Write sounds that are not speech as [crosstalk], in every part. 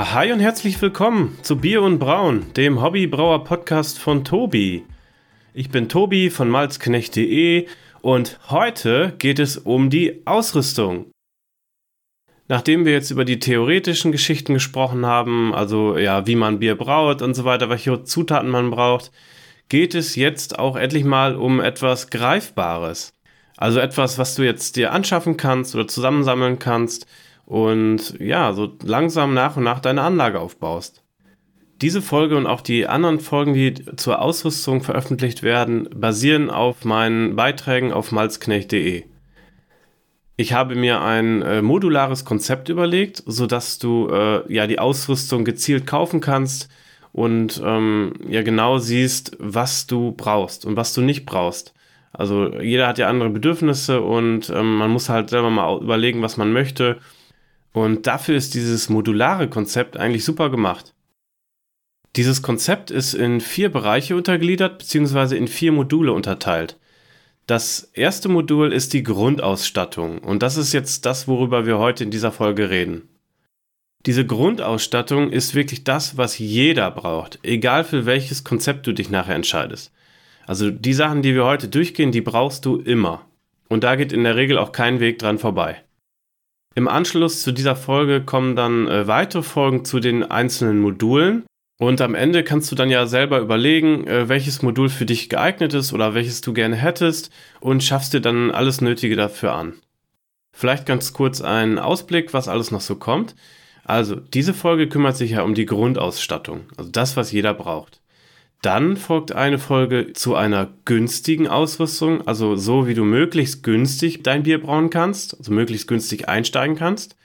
Hi und herzlich willkommen zu Bier und Braun, dem Hobbybrauer-Podcast von Tobi. Ich bin Tobi von malzknecht.de und heute geht es um die Ausrüstung. Nachdem wir jetzt über die theoretischen Geschichten gesprochen haben, also ja, wie man Bier braut und so weiter, welche Zutaten man braucht, geht es jetzt auch endlich mal um etwas Greifbares. Also etwas, was du jetzt dir anschaffen kannst oder zusammensammeln kannst und ja, so langsam nach und nach deine Anlage aufbaust. Diese Folge und auch die anderen Folgen, die zur Ausrüstung veröffentlicht werden, basieren auf meinen Beiträgen auf malzknecht.de. Ich habe mir ein äh, modulares Konzept überlegt, sodass du äh, ja die Ausrüstung gezielt kaufen kannst und ähm, ja genau siehst, was du brauchst und was du nicht brauchst. Also jeder hat ja andere Bedürfnisse und ähm, man muss halt selber mal überlegen, was man möchte und dafür ist dieses modulare Konzept eigentlich super gemacht. Dieses Konzept ist in vier Bereiche untergliedert bzw. in vier Module unterteilt. Das erste Modul ist die Grundausstattung und das ist jetzt das, worüber wir heute in dieser Folge reden. Diese Grundausstattung ist wirklich das, was jeder braucht, egal für welches Konzept du dich nachher entscheidest. Also die Sachen, die wir heute durchgehen, die brauchst du immer. Und da geht in der Regel auch kein Weg dran vorbei. Im Anschluss zu dieser Folge kommen dann äh, weitere Folgen zu den einzelnen Modulen. Und am Ende kannst du dann ja selber überlegen, äh, welches Modul für dich geeignet ist oder welches du gerne hättest und schaffst dir dann alles Nötige dafür an. Vielleicht ganz kurz ein Ausblick, was alles noch so kommt. Also, diese Folge kümmert sich ja um die Grundausstattung, also das, was jeder braucht. Dann folgt eine Folge zu einer günstigen Ausrüstung, also so wie du möglichst günstig dein Bier brauen kannst, also möglichst günstig einsteigen kannst.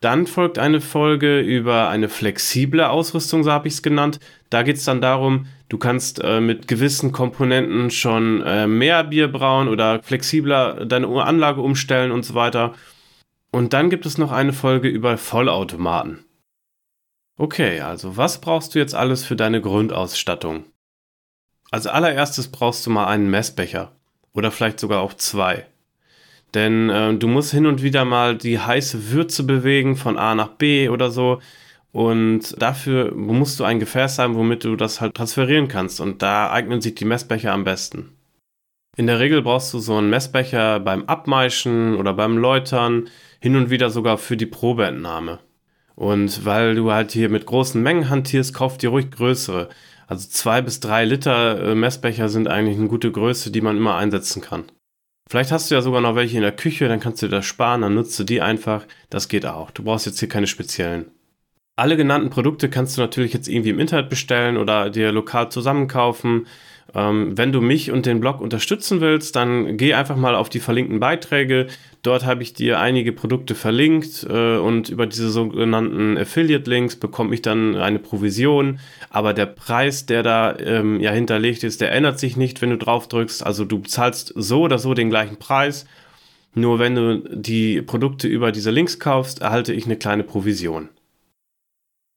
Dann folgt eine Folge über eine flexible Ausrüstung, so habe ich es genannt. Da geht es dann darum, du kannst äh, mit gewissen Komponenten schon äh, mehr Bier brauen oder flexibler deine Anlage umstellen und so weiter. Und dann gibt es noch eine Folge über Vollautomaten. Okay, also was brauchst du jetzt alles für deine Grundausstattung? Als allererstes brauchst du mal einen Messbecher oder vielleicht sogar auch zwei. Denn äh, du musst hin und wieder mal die heiße Würze bewegen von A nach B oder so. Und dafür musst du ein Gefäß haben, womit du das halt transferieren kannst. Und da eignen sich die Messbecher am besten. In der Regel brauchst du so einen Messbecher beim Abmeischen oder beim Läutern, hin und wieder sogar für die Probeentnahme. Und weil du halt hier mit großen Mengen hantierst, kauf dir ruhig größere. Also zwei bis drei Liter äh, Messbecher sind eigentlich eine gute Größe, die man immer einsetzen kann. Vielleicht hast du ja sogar noch welche in der Küche, dann kannst du das sparen, dann nutzt du die einfach. Das geht auch. Du brauchst jetzt hier keine speziellen. Alle genannten Produkte kannst du natürlich jetzt irgendwie im Internet bestellen oder dir lokal zusammenkaufen. Ähm, wenn du mich und den Blog unterstützen willst, dann geh einfach mal auf die verlinkten Beiträge. Dort habe ich dir einige Produkte verlinkt äh, und über diese sogenannten Affiliate-Links bekomme ich dann eine Provision. Aber der Preis, der da ähm, ja hinterlegt ist, der ändert sich nicht, wenn du drauf drückst. Also du zahlst so oder so den gleichen Preis. Nur wenn du die Produkte über diese Links kaufst, erhalte ich eine kleine Provision.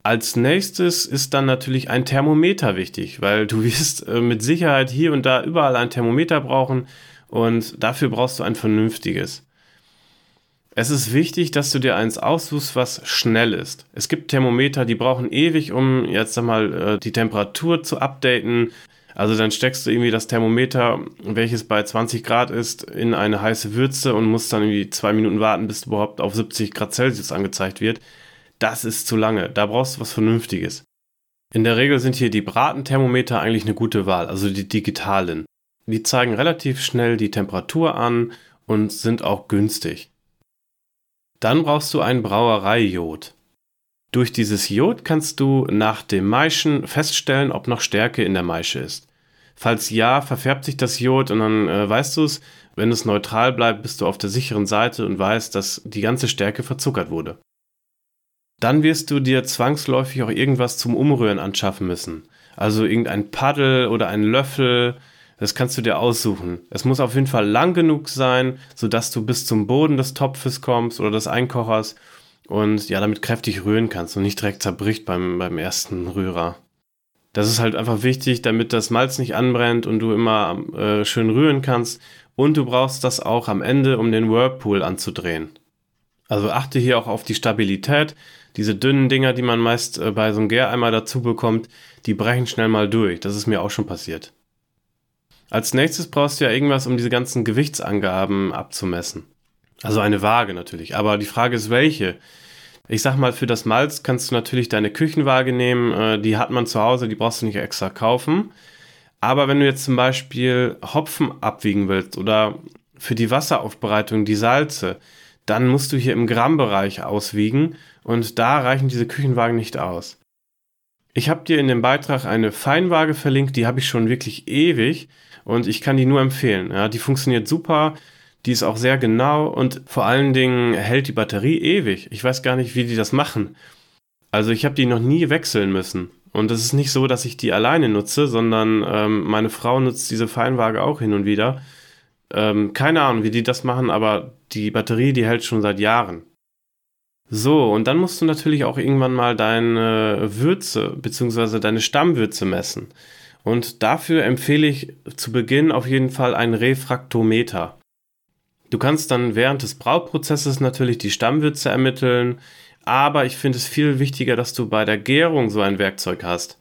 Als nächstes ist dann natürlich ein Thermometer wichtig, weil du [laughs] wirst äh, mit Sicherheit hier und da überall ein Thermometer brauchen und dafür brauchst du ein vernünftiges. Es ist wichtig, dass du dir eins aussuchst, was schnell ist. Es gibt Thermometer, die brauchen ewig, um jetzt einmal äh, die Temperatur zu updaten. Also dann steckst du irgendwie das Thermometer, welches bei 20 Grad ist, in eine heiße Würze und musst dann irgendwie zwei Minuten warten, bis überhaupt auf 70 Grad Celsius angezeigt wird das ist zu lange. Da brauchst du was Vernünftiges. In der Regel sind hier die Bratenthermometer eigentlich eine gute Wahl, also die digitalen. Die zeigen relativ schnell die Temperatur an und sind auch günstig. Dann brauchst du ein Brauereijod. Durch dieses Jod kannst du nach dem Maischen feststellen, ob noch Stärke in der Maische ist. Falls ja, verfärbt sich das Jod und dann äh, weißt du es. Wenn es neutral bleibt, bist du auf der sicheren Seite und weißt, dass die ganze Stärke verzuckert wurde dann wirst du dir zwangsläufig auch irgendwas zum Umrühren anschaffen müssen. Also irgendein Paddel oder ein Löffel, das kannst du dir aussuchen. Es muss auf jeden Fall lang genug sein, sodass du bis zum Boden des Topfes kommst oder des Einkochers und ja, damit kräftig rühren kannst und nicht direkt zerbricht beim, beim ersten Rührer. Das ist halt einfach wichtig, damit das Malz nicht anbrennt und du immer äh, schön rühren kannst. Und du brauchst das auch am Ende, um den Whirlpool anzudrehen. Also achte hier auch auf die Stabilität, Diese dünnen Dinger, die man meist äh, bei so einem Gäreimer dazu bekommt, die brechen schnell mal durch. Das ist mir auch schon passiert. Als nächstes brauchst du ja irgendwas, um diese ganzen Gewichtsangaben abzumessen. Also eine Waage natürlich. Aber die Frage ist, welche? Ich sag mal, für das Malz kannst du natürlich deine Küchenwaage nehmen. Äh, die hat man zu Hause, die brauchst du nicht extra kaufen. Aber wenn du jetzt zum Beispiel Hopfen abwiegen willst oder für die Wasseraufbereitung die Salze, dann musst du hier im Grammbereich auswiegen und da reichen diese Küchenwagen nicht aus. Ich habe dir in dem Beitrag eine Feinwaage verlinkt, die habe ich schon wirklich ewig und ich kann die nur empfehlen. Ja, die funktioniert super, die ist auch sehr genau und vor allen Dingen hält die Batterie ewig. Ich weiß gar nicht, wie die das machen. Also ich habe die noch nie wechseln müssen. Und es ist nicht so, dass ich die alleine nutze, sondern ähm, meine Frau nutzt diese Feinwaage auch hin und wieder. Ähm, keine Ahnung, wie die das machen, aber die Batterie, die hält schon seit Jahren. So, und dann musst du natürlich auch irgendwann mal deine Würze bzw. deine Stammwürze messen. Und dafür empfehle ich zu Beginn auf jeden Fall ein Refraktometer. Du kannst dann während des Brauprozesses natürlich die Stammwürze ermitteln, aber ich finde es viel wichtiger, dass du bei der Gärung so ein Werkzeug hast.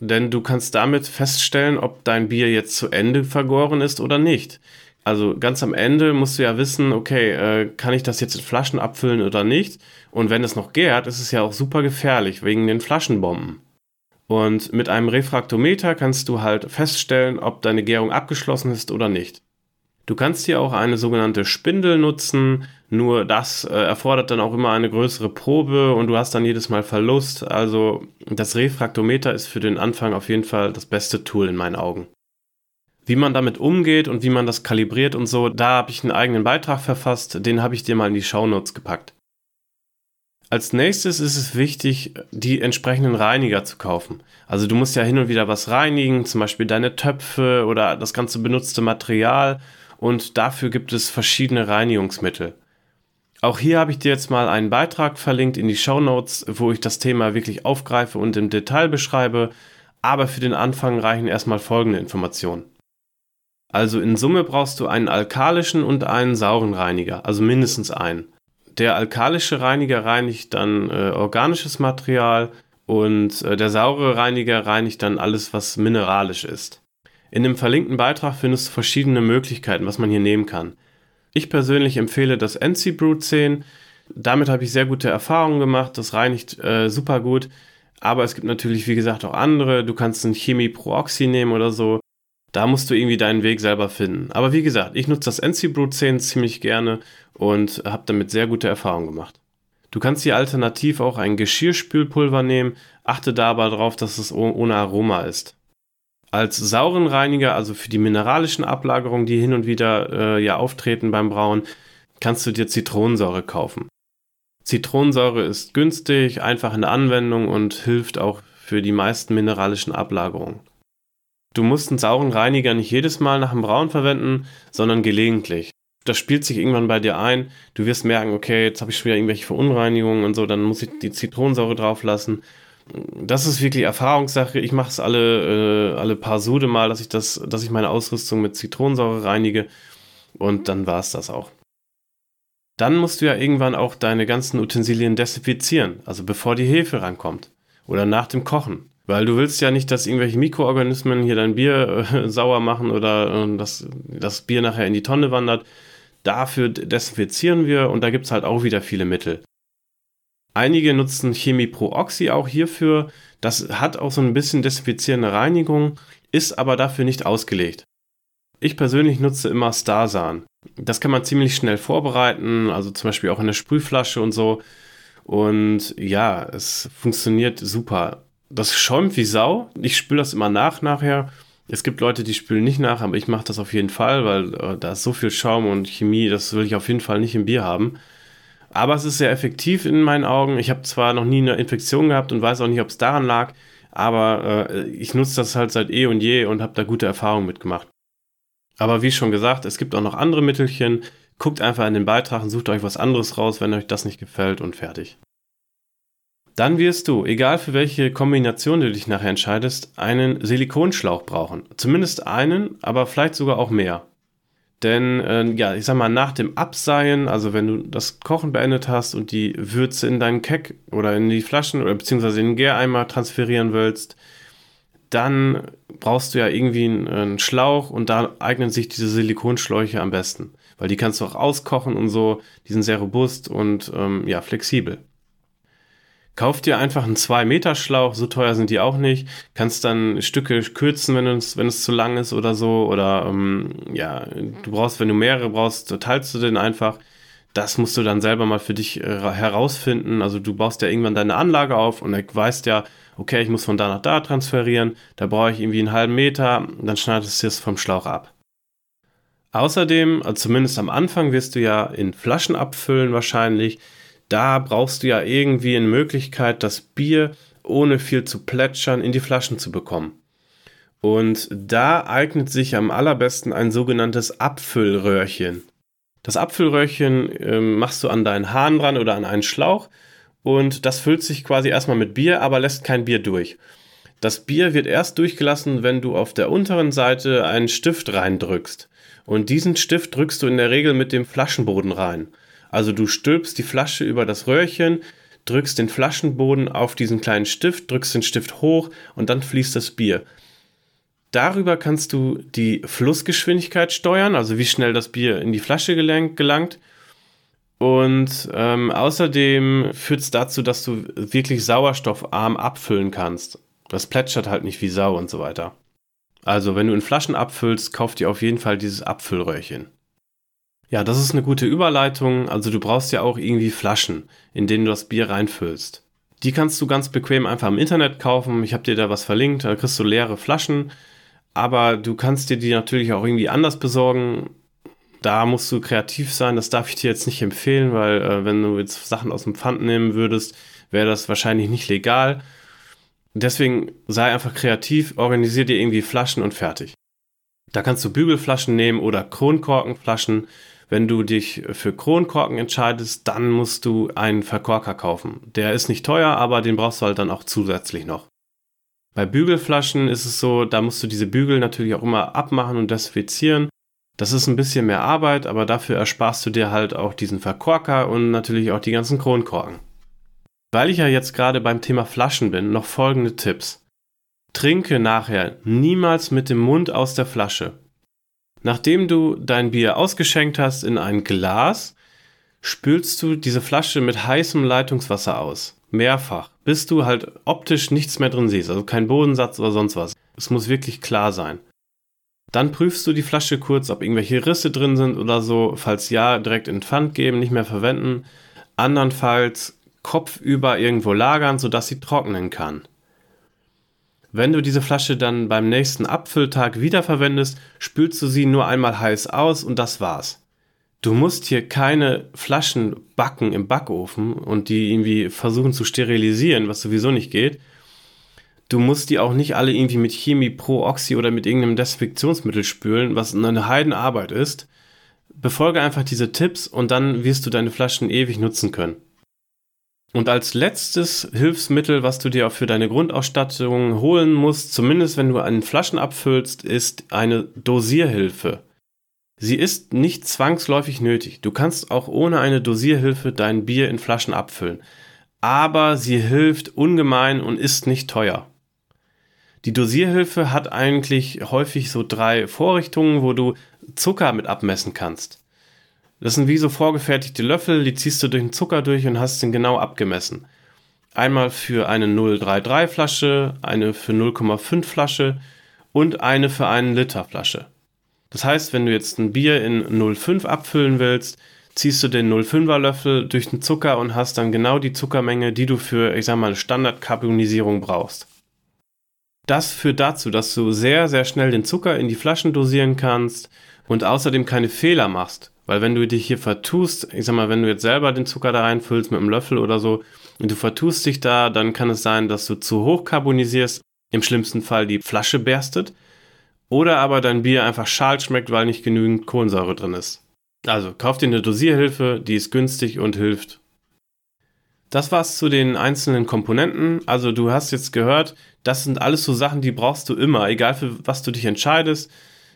Denn du kannst damit feststellen, ob dein Bier jetzt zu Ende vergoren ist oder nicht. Also ganz am Ende musst du ja wissen, okay, äh, kann ich das jetzt in Flaschen abfüllen oder nicht? Und wenn es noch gärt, ist es ja auch super gefährlich wegen den Flaschenbomben. Und mit einem Refraktometer kannst du halt feststellen, ob deine Gärung abgeschlossen ist oder nicht. Du kannst hier auch eine sogenannte Spindel nutzen, nur das äh, erfordert dann auch immer eine größere Probe und du hast dann jedes Mal Verlust. Also das Refraktometer ist für den Anfang auf jeden Fall das beste Tool in meinen Augen. Wie man damit umgeht und wie man das kalibriert und so, da habe ich einen eigenen Beitrag verfasst, den habe ich dir mal in die Shownotes gepackt. Als nächstes ist es wichtig, die entsprechenden Reiniger zu kaufen. Also du musst ja hin und wieder was reinigen, zum Beispiel deine Töpfe oder das ganze benutzte Material und dafür gibt es verschiedene Reinigungsmittel. Auch hier habe ich dir jetzt mal einen Beitrag verlinkt in die Show Notes, wo ich das Thema wirklich aufgreife und im Detail beschreibe, aber für den Anfang reichen erstmal folgende Informationen. Also in Summe brauchst du einen alkalischen und einen sauren Reiniger, also mindestens einen. Der alkalische Reiniger reinigt dann äh, organisches Material und äh, der saure Reiniger reinigt dann alles, was mineralisch ist. In dem verlinkten Beitrag findest du verschiedene Möglichkeiten, was man hier nehmen kann. Ich persönlich empfehle das NC Brew 10. Damit habe ich sehr gute Erfahrungen gemacht. Das reinigt äh, super gut. Aber es gibt natürlich, wie gesagt, auch andere. Du kannst ein Chemie Pro Oxy nehmen oder so. Da musst du irgendwie deinen Weg selber finden. Aber wie gesagt, ich nutze das NC Brew 10 ziemlich gerne und habe damit sehr gute Erfahrungen gemacht. Du kannst hier alternativ auch ein Geschirrspülpulver nehmen, achte dabei darauf, dass es ohne Aroma ist. Als sauren Reiniger, also für die mineralischen Ablagerungen, die hin und wieder äh, ja auftreten beim Brauen, kannst du dir Zitronensäure kaufen. Zitronensäure ist günstig, einfach in der Anwendung und hilft auch für die meisten mineralischen Ablagerungen. Du musst einen sauren Reiniger nicht jedes Mal nach dem Brauen verwenden, sondern gelegentlich. Das spielt sich irgendwann bei dir ein. Du wirst merken, okay, jetzt habe ich schon wieder irgendwelche Verunreinigungen und so, dann muss ich die Zitronensäure drauf lassen. Das ist wirklich Erfahrungssache. Ich mache es alle, äh, alle paar Sude mal, dass ich das, dass ich meine Ausrüstung mit Zitronensäure reinige und dann war es das auch. Dann musst du ja irgendwann auch deine ganzen Utensilien desinfizieren, also bevor die Hefe rankommt oder nach dem Kochen. Weil du willst ja nicht, dass irgendwelche Mikroorganismen hier dein Bier äh, [laughs] sauer machen oder äh, dass das Bier nachher in die Tonne wandert. Dafür desinfizieren wir und da gibt es halt auch wieder viele Mittel. Einige nutzen Chemie Pro Oxy auch hierfür. Das hat auch so ein bisschen desinfizierende Reinigung, ist aber dafür nicht ausgelegt. Ich persönlich nutze immer Starsan. Das kann man ziemlich schnell vorbereiten, also zum Beispiel auch in der Sprühflasche und so. Und ja, es funktioniert super das schäumt wie Sau. Ich spüle das immer nach nachher. Es gibt Leute, die spülen nicht nach, aber ich mache das auf jeden Fall, weil äh, da ist so viel Schaum und Chemie, das will ich auf jeden Fall nicht im Bier haben. Aber es ist sehr effektiv in meinen Augen. Ich habe zwar noch nie eine Infektion gehabt und weiß auch nicht, ob es daran lag, aber äh, ich nutze das halt seit eh und je und habe da gute Erfahrungen mitgemacht. Aber wie schon gesagt, es gibt auch noch andere Mittelchen. Guckt einfach in den Beitrag und sucht euch was anderes raus, wenn euch das nicht gefällt und fertig. Dann wirst du, egal für welche Kombination du dich nachher entscheidest, einen Silikonschlauch brauchen. Zumindest einen, aber vielleicht sogar auch mehr. Denn, äh, ja, ich sag mal, nach dem Abseihen, also wenn du das Kochen beendet hast und die Würze in deinen Keck oder in die Flaschen oder beziehungsweise in den Gäreimer transferieren willst, dann brauchst du ja irgendwie einen, einen, Schlauch und da eignen sich diese Silikonschläuche am besten. Weil die kannst du auch auskochen und so, die sind sehr robust und ähm, ja, flexibel. Kauf dir einfach einen 2-Meter-Schlauch, so teuer sind die auch nicht. Kannst dann Stücke kürzen, wenn es, wenn es zu lang ist oder so. Oder ähm, ja, du brauchst, wenn du mehrere brauchst, teilst du den einfach. Das musst du dann selber mal für dich äh, herausfinden. Also du baust ja irgendwann deine Anlage auf und weißt ja, okay, ich muss von da nach da transferieren, da brauche ich irgendwie einen halben Meter, dann schneidest du es vom Schlauch ab. Außerdem, also zumindest am Anfang wirst du ja in Flaschen abfüllen wahrscheinlich da brauchst du ja irgendwie eine Möglichkeit, das Bier ohne viel zu plätschern in die Flaschen zu bekommen. Und da eignet sich am allerbesten ein sogenanntes Abfüllröhrchen. Das Abfüllröhrchen äh, machst du an deinen Hahn dran oder an einen Schlauch und das füllt sich quasi erstmal mit Bier, aber lässt kein Bier durch. Das Bier wird erst durchgelassen, wenn du auf der unteren Seite einen Stift reindrückst. Und diesen Stift drückst du in der Regel mit dem Flaschenboden rein. Also du stülpst die Flasche über das Röhrchen, drückst den Flaschenboden auf diesen kleinen Stift, drückst den Stift hoch und dann fließt das Bier. Darüber kannst du die Flussgeschwindigkeit steuern, also wie schnell das Bier in die Flasche gelangt. Und ähm, außerdem führt es dazu, dass du wirklich sauerstoffarm abfüllen kannst. Das plätschert halt nicht wie Sau und so weiter. Also, wenn du in Flaschen abfüllst, kauf dir auf jeden Fall dieses Abfüllröhrchen. Ja, das ist eine gute Überleitung. Also du brauchst ja auch irgendwie Flaschen, in denen du das Bier reinfüllst. Die kannst du ganz bequem einfach im Internet kaufen. Ich habe dir da was verlinkt. Da kriegst du leere Flaschen. Aber du kannst dir die natürlich auch irgendwie anders besorgen. Da musst du kreativ sein. Das darf ich dir jetzt nicht empfehlen, weil äh, wenn du jetzt Sachen aus dem Pfand nehmen würdest, wäre das wahrscheinlich nicht legal. Deswegen sei einfach kreativ, organisier dir irgendwie Flaschen und fertig. Da kannst du Bügelflaschen nehmen oder Kronkorkenflaschen wenn du dich für Kronkorken entscheidest, dann musst du einen Verkorker kaufen. Der ist nicht teuer, aber den brauchst du halt dann auch zusätzlich noch. Bei Bügelflaschen ist es so, da musst du diese Bügel natürlich auch immer abmachen und desinfizieren. Das ist ein bisschen mehr Arbeit, aber dafür ersparst du dir halt auch diesen Verkorker und natürlich auch die ganzen Kronkorken. Weil ich ja jetzt gerade beim Thema Flaschen bin, noch folgende Tipps. Trinke nachher niemals mit dem Mund aus der Flasche. Nachdem du dein Bier ausgeschenkt hast in ein Glas, spülst du diese Flasche mit heißem Leitungswasser aus. Mehrfach. Bis du halt optisch nichts mehr drin siehst. Also kein Bodensatz oder sonst was. Es muss wirklich klar sein. Dann prüfst du die Flasche kurz, ob irgendwelche Risse drin sind oder so. Falls ja, direkt in Pfand geben, nicht mehr verwenden. Andernfalls kopfüber irgendwo lagern, sodass sie trocknen kann. Wenn du diese Flasche dann beim nächsten Abfülltag wiederverwendest, spülst du sie nur einmal heiß aus und das war's. Du musst hier keine Flaschen backen im Backofen und die irgendwie versuchen zu sterilisieren, was sowieso nicht geht. Du musst die auch nicht alle irgendwie mit Chemie Pro Oxy oder mit irgendeinem Desinfektionsmittel spülen, was eine Heidenarbeit ist. Befolge einfach diese Tipps und dann wirst du deine Flaschen ewig nutzen können. Und als letztes Hilfsmittel, was du dir auch für deine Grundausstattung holen musst, zumindest wenn du einen Flaschen abfüllst, ist eine Dosierhilfe. Sie ist nicht zwangsläufig nötig. Du kannst auch ohne eine Dosierhilfe dein Bier in Flaschen abfüllen. Aber sie hilft ungemein und ist nicht teuer. Die Dosierhilfe hat eigentlich häufig so drei Vorrichtungen, wo du Zucker mit abmessen kannst. Das sind wie so vorgefertigte Löffel, die ziehst du durch den Zucker durch und hast den genau abgemessen. Einmal für eine 033 Flasche, eine für 0,5 Flasche und eine für einen Liter Flasche. Das heißt, wenn du jetzt ein Bier in 0,5 abfüllen willst, ziehst du den 0,5er Löffel durch den Zucker und hast dann genau die Zuckermenge, die du für, ich sag mal, eine Standardkarbonisierung brauchst. Das führt dazu, dass du sehr, sehr schnell den Zucker in die Flaschen dosieren kannst und außerdem keine Fehler machst. Weil wenn du dich hier vertust, ich sag mal, wenn du jetzt selber den Zucker da reinfüllst mit einem Löffel oder so und du vertust dich da, dann kann es sein, dass du zu hoch carbonisierst, im schlimmsten Fall die Flasche berstet oder aber dein Bier einfach schal schmeckt, weil nicht genügend Kohlensäure drin ist. Also kauf dir eine Dosierhilfe, die ist günstig und hilft. Das war's zu den einzelnen Komponenten. Also du hast jetzt gehört, das sind alles so Sachen, die brauchst du immer, egal für was du dich entscheidest.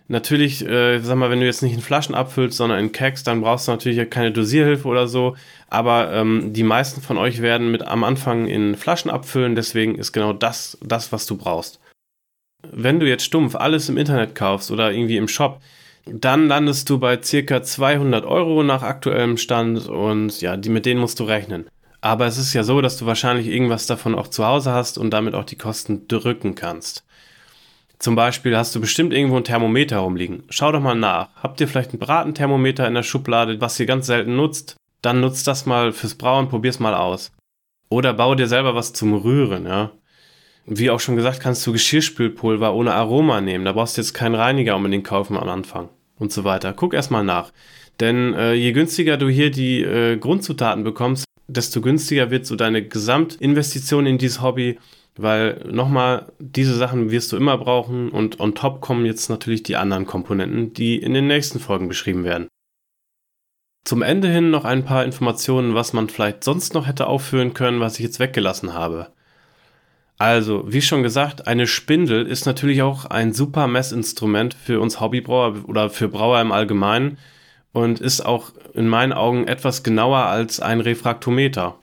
Natürlich, äh, sag mal, wenn du jetzt nicht in Flaschen abfüllst, sondern in Kegs, dann brauchst du natürlich keine Dosierhilfe oder so. Aber ähm, die meisten von euch werden mit am Anfang in Flaschen abfüllen, deswegen ist genau das das, was du brauchst. Wenn du jetzt stumpf alles im Internet kaufst oder irgendwie im Shop, dann landest du bei circa 200 Euro nach aktuellem Stand und ja, die, mit denen musst du rechnen. Aber es ist ja so, dass du wahrscheinlich irgendwas davon auch zu Hause hast und damit auch die Kosten drücken kannst. Zum Beispiel hast du bestimmt irgendwo ein Thermometer rumliegen. Schau doch mal nach. Habt ihr vielleicht ein Bratenthermometer in der Schublade, was ihr ganz selten nutzt? Dann nutzt das mal fürs Brauen, probier's mal aus. Oder bau dir selber was zum Rühren, ja. Wie auch schon gesagt, kannst du Geschirrspülpulver ohne Aroma nehmen. Da brauchst du jetzt keinen Reiniger unbedingt kaufen am Anfang. Und so weiter. Guck erstmal nach. Denn äh, je günstiger du hier die äh, Grundzutaten bekommst, desto günstiger wird so deine Gesamtinvestition in dieses Hobby weil nochmal, diese Sachen wirst du immer brauchen und on top kommen jetzt natürlich die anderen Komponenten, die in den nächsten Folgen beschrieben werden. Zum Ende hin noch ein paar Informationen, was man vielleicht sonst noch hätte aufführen können, was ich jetzt weggelassen habe. Also, wie schon gesagt, eine Spindel ist natürlich auch ein super Messinstrument für uns Hobbybrauer oder für Brauer im Allgemeinen und ist auch in meinen Augen etwas genauer als ein Refraktometer.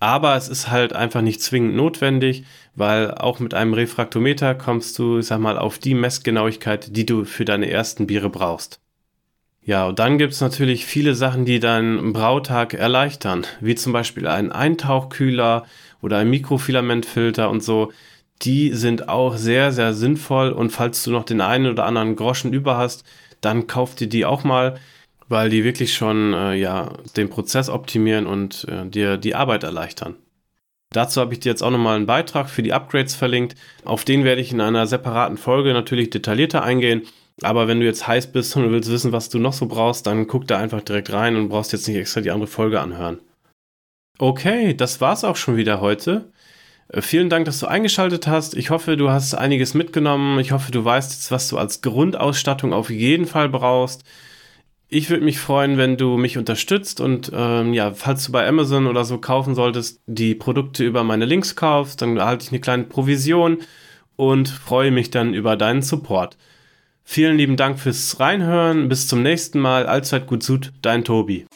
Aber es ist halt einfach nicht zwingend notwendig, weil auch mit einem Refraktometer kommst du, sag mal, auf die Messgenauigkeit, die du für deine ersten Biere brauchst. Ja, und dann gibt's natürlich viele Sachen, die deinen Brautag erleichtern, wie zum Beispiel ein Eintauchkühler oder ein Mikrofilamentfilter und so. Die sind auch sehr, sehr sinnvoll und falls du noch den einen oder anderen Groschen über hast, dann kauf dir die auch mal weil die wirklich schon äh, ja, den Prozess optimieren und äh, dir die Arbeit erleichtern. Dazu habe ich dir jetzt auch nochmal einen Beitrag für die Upgrades verlinkt. Auf den werde ich in einer separaten Folge natürlich detaillierter eingehen. Aber wenn du jetzt heiß bist und du willst wissen, was du noch so brauchst, dann guck da einfach direkt rein und brauchst jetzt nicht extra die andere Folge anhören. Okay, das war's auch schon wieder heute. Äh, vielen Dank, dass du eingeschaltet hast. Ich hoffe, du hast einiges mitgenommen. Ich hoffe, du weißt jetzt, was du als Grundausstattung auf jeden Fall brauchst. Ich würde mich freuen, wenn du mich unterstützt und ähm, ja, falls du bei Amazon oder so kaufen solltest, die Produkte über meine Links kaufst, dann erhalte ich eine kleine Provision und freue mich dann über deinen Support. Vielen lieben Dank fürs Reinhören. Bis zum nächsten Mal. Allzeit gut Sud, dein Tobi.